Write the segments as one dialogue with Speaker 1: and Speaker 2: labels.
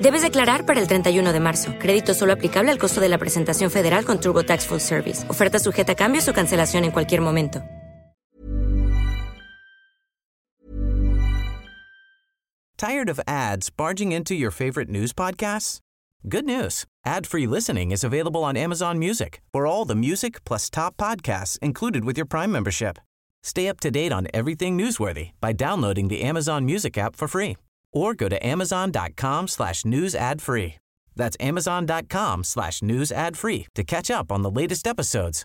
Speaker 1: Debes declarar para el 31 de marzo. Crédito solo aplicable al costo de la presentación federal con TurboTax Full Service. Oferta sujeta a cambios o cancelación en cualquier momento.
Speaker 2: Tired of ads barging into your favorite news podcasts? Good news. Ad-free listening is available on Amazon Music. For all the music plus top podcasts included with your Prime membership. Stay up to date on everything newsworthy by downloading the Amazon Music app for free or go to amazon.com slash news ad free. That's amazon.com slash news ad free to catch up on the latest episodes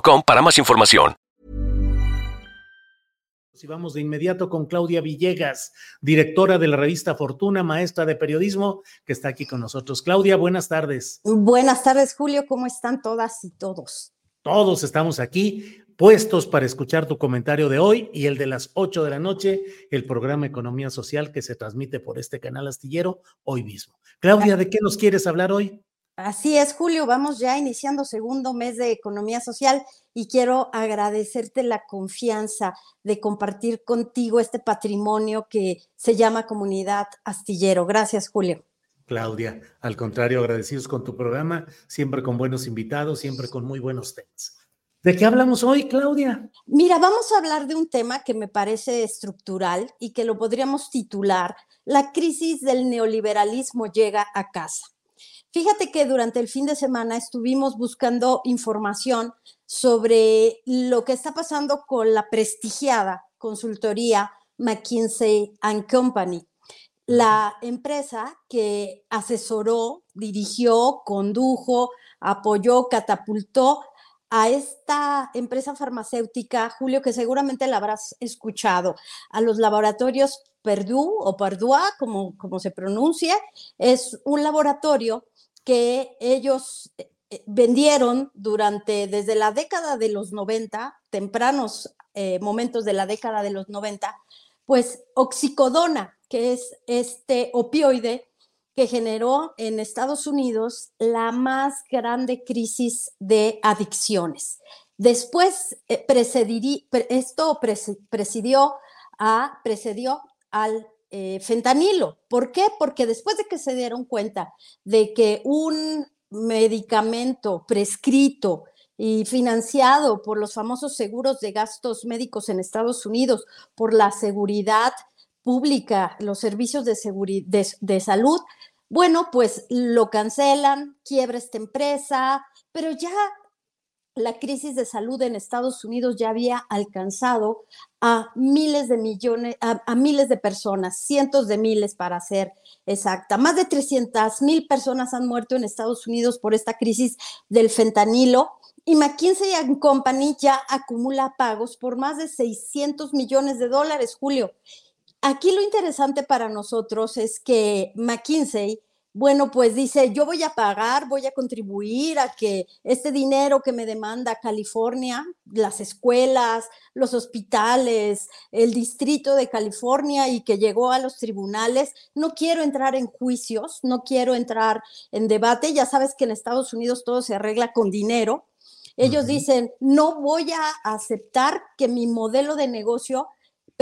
Speaker 3: para más información.
Speaker 4: Y vamos de inmediato con Claudia Villegas, directora de la revista Fortuna, maestra de periodismo, que está aquí con nosotros. Claudia, buenas tardes.
Speaker 5: Buenas tardes, Julio. ¿Cómo están todas y todos?
Speaker 4: Todos estamos aquí puestos para escuchar tu comentario de hoy y el de las 8 de la noche, el programa Economía Social que se transmite por este canal astillero hoy mismo. Claudia, ¿de qué nos quieres hablar hoy?
Speaker 5: Así es, Julio, vamos ya iniciando segundo mes de economía social y quiero agradecerte la confianza de compartir contigo este patrimonio que se llama comunidad astillero. Gracias, Julio.
Speaker 4: Claudia, al contrario, agradecidos con tu programa, siempre con buenos invitados, siempre con muy buenos temas. ¿De qué hablamos hoy, Claudia?
Speaker 5: Mira, vamos a hablar de un tema que me parece estructural y que lo podríamos titular, La crisis del neoliberalismo llega a casa. Fíjate que durante el fin de semana estuvimos buscando información sobre lo que está pasando con la prestigiada consultoría McKinsey & Company, la empresa que asesoró, dirigió, condujo, apoyó, catapultó a esta empresa farmacéutica, Julio, que seguramente la habrás escuchado, a los laboratorios Purdue o Purdue, como, como se pronuncia, es un laboratorio que ellos eh, eh, vendieron durante, desde la década de los 90, tempranos eh, momentos de la década de los 90, pues oxicodona, que es este opioide que generó en Estados Unidos la más grande crisis de adicciones. Después, esto presidió, a, precedió al eh, fentanilo. ¿Por qué? Porque después de que se dieron cuenta de que un medicamento prescrito y financiado por los famosos seguros de gastos médicos en Estados Unidos, por la seguridad pública, los servicios de, de salud, bueno, pues lo cancelan, quiebra esta empresa, pero ya la crisis de salud en Estados Unidos ya había alcanzado a miles de millones, a, miles de personas, cientos de miles para ser exacta. Más de 300 mil personas han muerto en Estados Unidos por esta crisis del fentanilo y McKinsey Company ya acumula pagos por más de 600 millones de dólares, Julio. Aquí lo interesante para nosotros es que McKinsey bueno, pues dice, yo voy a pagar, voy a contribuir a que este dinero que me demanda California, las escuelas, los hospitales, el distrito de California y que llegó a los tribunales, no quiero entrar en juicios, no quiero entrar en debate, ya sabes que en Estados Unidos todo se arregla con dinero. Ellos dicen, no voy a aceptar que mi modelo de negocio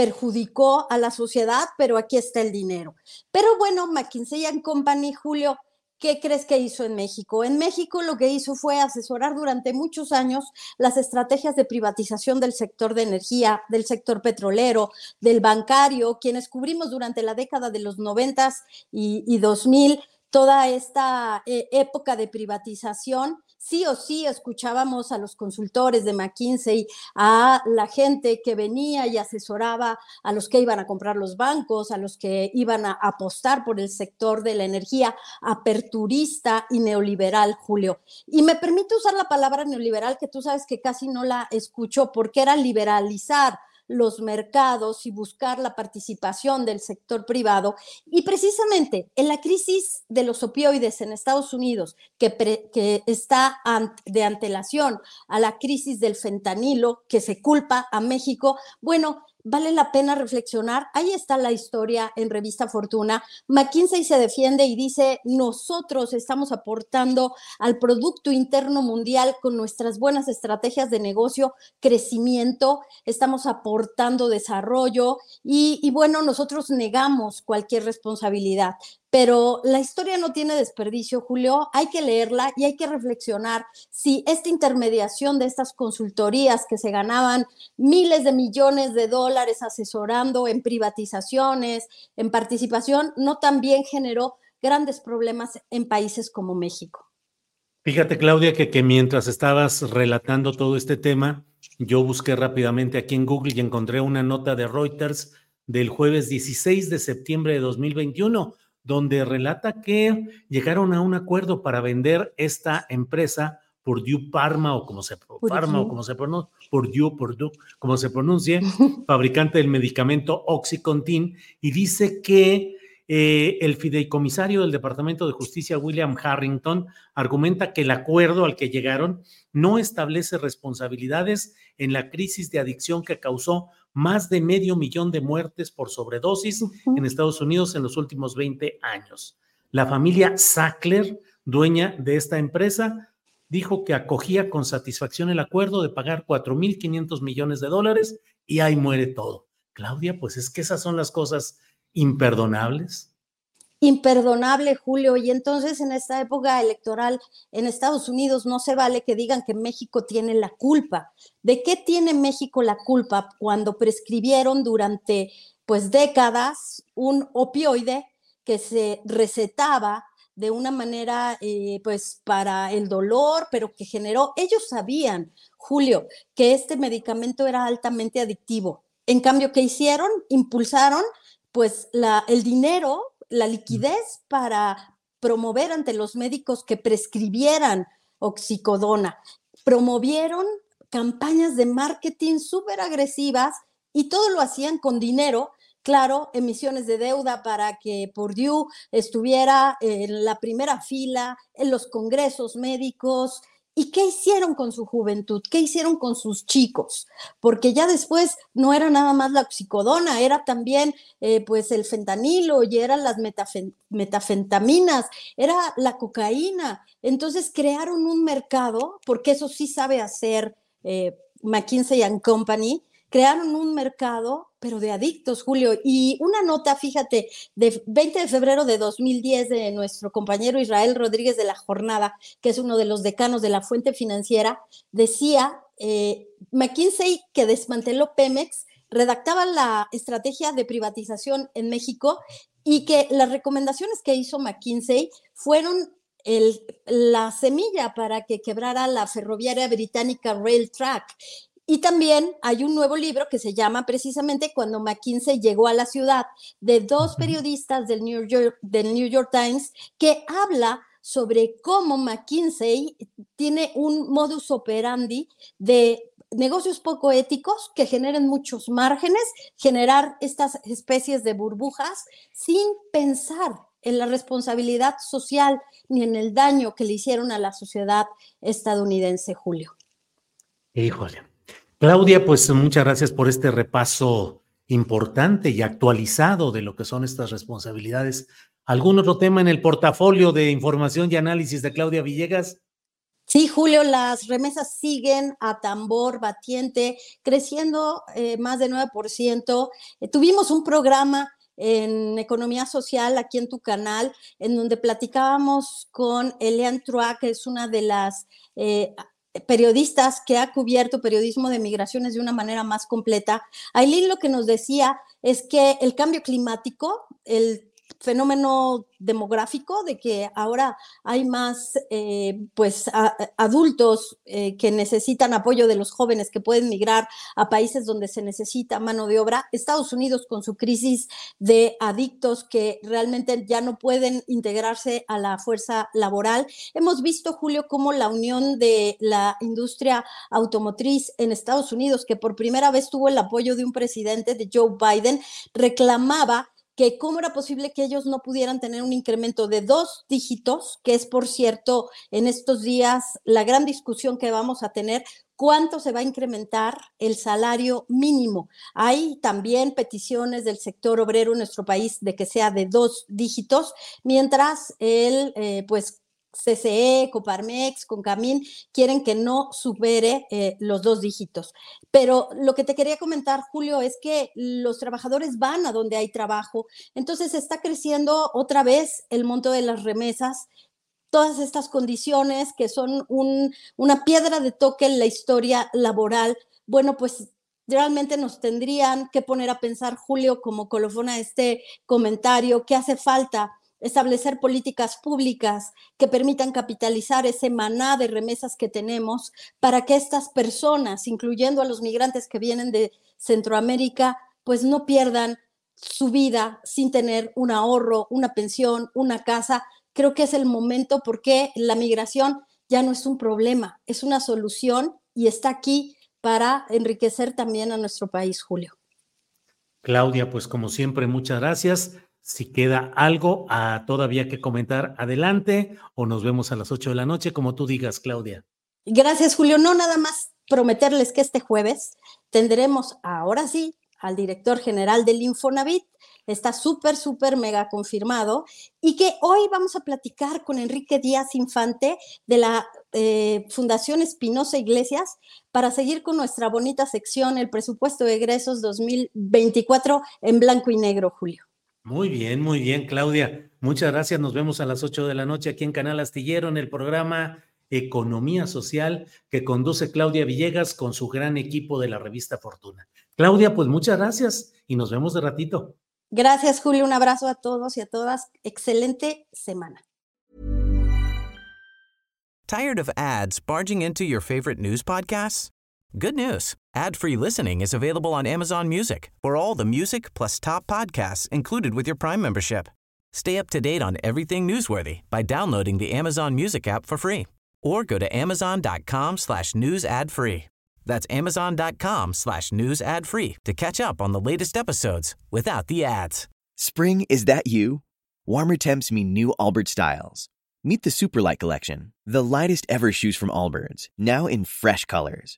Speaker 5: perjudicó a la sociedad, pero aquí está el dinero. Pero bueno, McKinsey Company, Julio, ¿qué crees que hizo en México? En México lo que hizo fue asesorar durante muchos años las estrategias de privatización del sector de energía, del sector petrolero, del bancario, quienes cubrimos durante la década de los noventas y, y 2000 toda esta eh, época de privatización sí o sí escuchábamos a los consultores de McKinsey, a la gente que venía y asesoraba a los que iban a comprar los bancos, a los que iban a apostar por el sector de la energía, aperturista y neoliberal, Julio. Y me permite usar la palabra neoliberal, que tú sabes que casi no la escucho, porque era liberalizar los mercados y buscar la participación del sector privado. Y precisamente en la crisis de los opioides en Estados Unidos, que, que está de antelación a la crisis del fentanilo, que se culpa a México, bueno, vale la pena reflexionar. Ahí está la historia en Revista Fortuna. McKinsey se defiende y dice, nosotros estamos aportando al Producto Interno Mundial con nuestras buenas estrategias de negocio, crecimiento, estamos aportando desarrollo y, y bueno, nosotros negamos cualquier responsabilidad. Pero la historia no tiene desperdicio, Julio. Hay que leerla y hay que reflexionar si esta intermediación de estas consultorías que se ganaban miles de millones de dólares asesorando en privatizaciones, en participación, no también generó grandes problemas en países como México.
Speaker 4: Fíjate, Claudia, que, que mientras estabas relatando todo este tema, yo busqué rápidamente aquí en Google y encontré una nota de Reuters del jueves 16 de septiembre de 2021 donde relata que llegaron a un acuerdo para vender esta empresa Purdue Parma o como se Parma o como se pronuncia, Purdue, Purdue, como se pronuncie, fabricante del medicamento Oxycontin, y dice que eh, el fideicomisario del Departamento de Justicia, William Harrington, argumenta que el acuerdo al que llegaron no establece responsabilidades en la crisis de adicción que causó más de medio millón de muertes por sobredosis en Estados Unidos en los últimos 20 años. La familia Sackler, dueña de esta empresa, dijo que acogía con satisfacción el acuerdo de pagar 4.500 millones de dólares y ahí muere todo. Claudia, pues es que esas son las cosas imperdonables
Speaker 5: imperdonable, Julio. Y entonces en esta época electoral en Estados Unidos no se vale que digan que México tiene la culpa. ¿De qué tiene México la culpa cuando prescribieron durante pues décadas un opioide que se recetaba de una manera eh, pues para el dolor, pero que generó, ellos sabían, Julio, que este medicamento era altamente adictivo. En cambio, ¿qué hicieron? Impulsaron pues la, el dinero la liquidez para promover ante los médicos que prescribieran oxicodona. Promovieron campañas de marketing súper agresivas y todo lo hacían con dinero, claro, emisiones de deuda para que Purdue estuviera en la primera fila, en los congresos médicos, ¿Y qué hicieron con su juventud? ¿Qué hicieron con sus chicos? Porque ya después no era nada más la oxicodona, era también eh, pues el fentanilo y eran las metafentaminas, era la cocaína. Entonces crearon un mercado, porque eso sí sabe hacer eh, McKinsey ⁇ Company, crearon un mercado, pero de adictos, Julio. Y una nota, fíjate, de 20 de febrero de 2010 de nuestro compañero Israel Rodríguez de la Jornada, que es uno de los decanos de la fuente financiera, decía, eh, McKinsey que desmanteló Pemex, redactaba la estrategia de privatización en México y que las recomendaciones que hizo McKinsey fueron la semilla para que quebrara la ferroviaria británica Rail Track. Y también hay un nuevo libro que se llama precisamente Cuando McKinsey llegó a la ciudad, de dos periodistas del New York, del New York Times, que habla sobre cómo McKinsey tiene un modus operandi de negocios poco éticos que generen muchos márgenes, generar estas especies de burbujas sin pensar en la responsabilidad social ni en el daño que le hicieron a la sociedad estadounidense, Julio.
Speaker 4: Híjole. Claudia, pues muchas gracias por este repaso importante y actualizado de lo que son estas responsabilidades. ¿Algún otro tema en el portafolio de información y análisis de Claudia Villegas?
Speaker 5: Sí, Julio, las remesas siguen a tambor batiente, creciendo eh, más de 9%. Eh, tuvimos un programa en Economía Social aquí en tu canal, en donde platicábamos con Elian Trua, que es una de las eh, periodistas que ha cubierto periodismo de migraciones de una manera más completa. Aileen lo que nos decía es que el cambio climático, el fenómeno demográfico de que ahora hay más eh, pues adultos eh, que necesitan apoyo de los jóvenes que pueden migrar a países donde se necesita mano de obra. Estados Unidos con su crisis de adictos que realmente ya no pueden integrarse a la fuerza laboral. Hemos visto, Julio, cómo la unión de la industria automotriz en Estados Unidos, que por primera vez tuvo el apoyo de un presidente, de Joe Biden, reclamaba que cómo era posible que ellos no pudieran tener un incremento de dos dígitos, que es, por cierto, en estos días la gran discusión que vamos a tener, cuánto se va a incrementar el salario mínimo. Hay también peticiones del sector obrero en nuestro país de que sea de dos dígitos, mientras el, eh, pues, CCE, Coparmex, Concamín, quieren que no supere eh, los dos dígitos. Pero lo que te quería comentar, Julio, es que los trabajadores van a donde hay trabajo, entonces está creciendo otra vez el monto de las remesas. Todas estas condiciones que son una piedra de toque en la historia laboral, bueno, pues realmente nos tendrían que poner a pensar, Julio, como colofona este comentario, que hace falta establecer políticas públicas que permitan capitalizar ese maná de remesas que tenemos para que estas personas, incluyendo a los migrantes que vienen de Centroamérica, pues no pierdan su vida sin tener un ahorro, una pensión, una casa. Creo que es el momento porque la migración ya no es un problema, es una solución y está aquí para enriquecer también a nuestro país, Julio.
Speaker 4: Claudia, pues como siempre, muchas gracias. Si queda algo a todavía que comentar, adelante o nos vemos a las 8 de la noche, como tú digas, Claudia.
Speaker 5: Gracias, Julio. No nada más prometerles que este jueves tendremos ahora sí al director general del Infonavit. Está súper, súper mega confirmado. Y que hoy vamos a platicar con Enrique Díaz Infante de la eh, Fundación Espinosa Iglesias para seguir con nuestra bonita sección, el presupuesto de egresos 2024 en blanco y negro, Julio.
Speaker 4: Muy bien, muy bien, Claudia. Muchas gracias. Nos vemos a las 8 de la noche aquí en Canal Astillero en el programa Economía Social que conduce Claudia Villegas con su gran equipo de la revista Fortuna. Claudia, pues muchas gracias y nos vemos de ratito.
Speaker 5: Gracias, Julio. Un abrazo a todos y a todas. Excelente semana.
Speaker 2: Tired of ads barging into your favorite news podcasts? Good news. Ad-free listening is available on Amazon Music for all the music plus top podcasts included with your Prime membership. Stay up to date on everything newsworthy by downloading the Amazon Music app for free or go to amazon.com slash news ad free. That's amazon.com slash news ad free to catch up on the latest episodes without the ads.
Speaker 6: Spring, is that you? Warmer temps mean new Albert styles. Meet the Superlight Collection, the lightest ever shoes from Allbirds, now in fresh colors.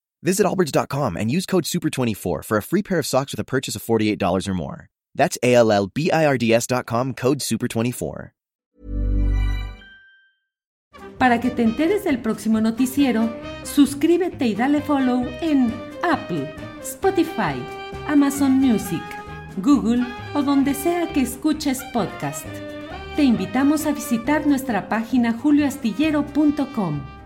Speaker 6: Visit Allbirds.com and use code SUPER24 for a free pair of socks with a purchase of $48 or more. That's A L L B I R D S.com code SUPER24.
Speaker 7: Para que te enteres del próximo noticiero, suscríbete y dale follow en Apple, Spotify, Amazon Music, Google o donde sea que escuches podcast. Te invitamos a visitar nuestra página julioastillero.com.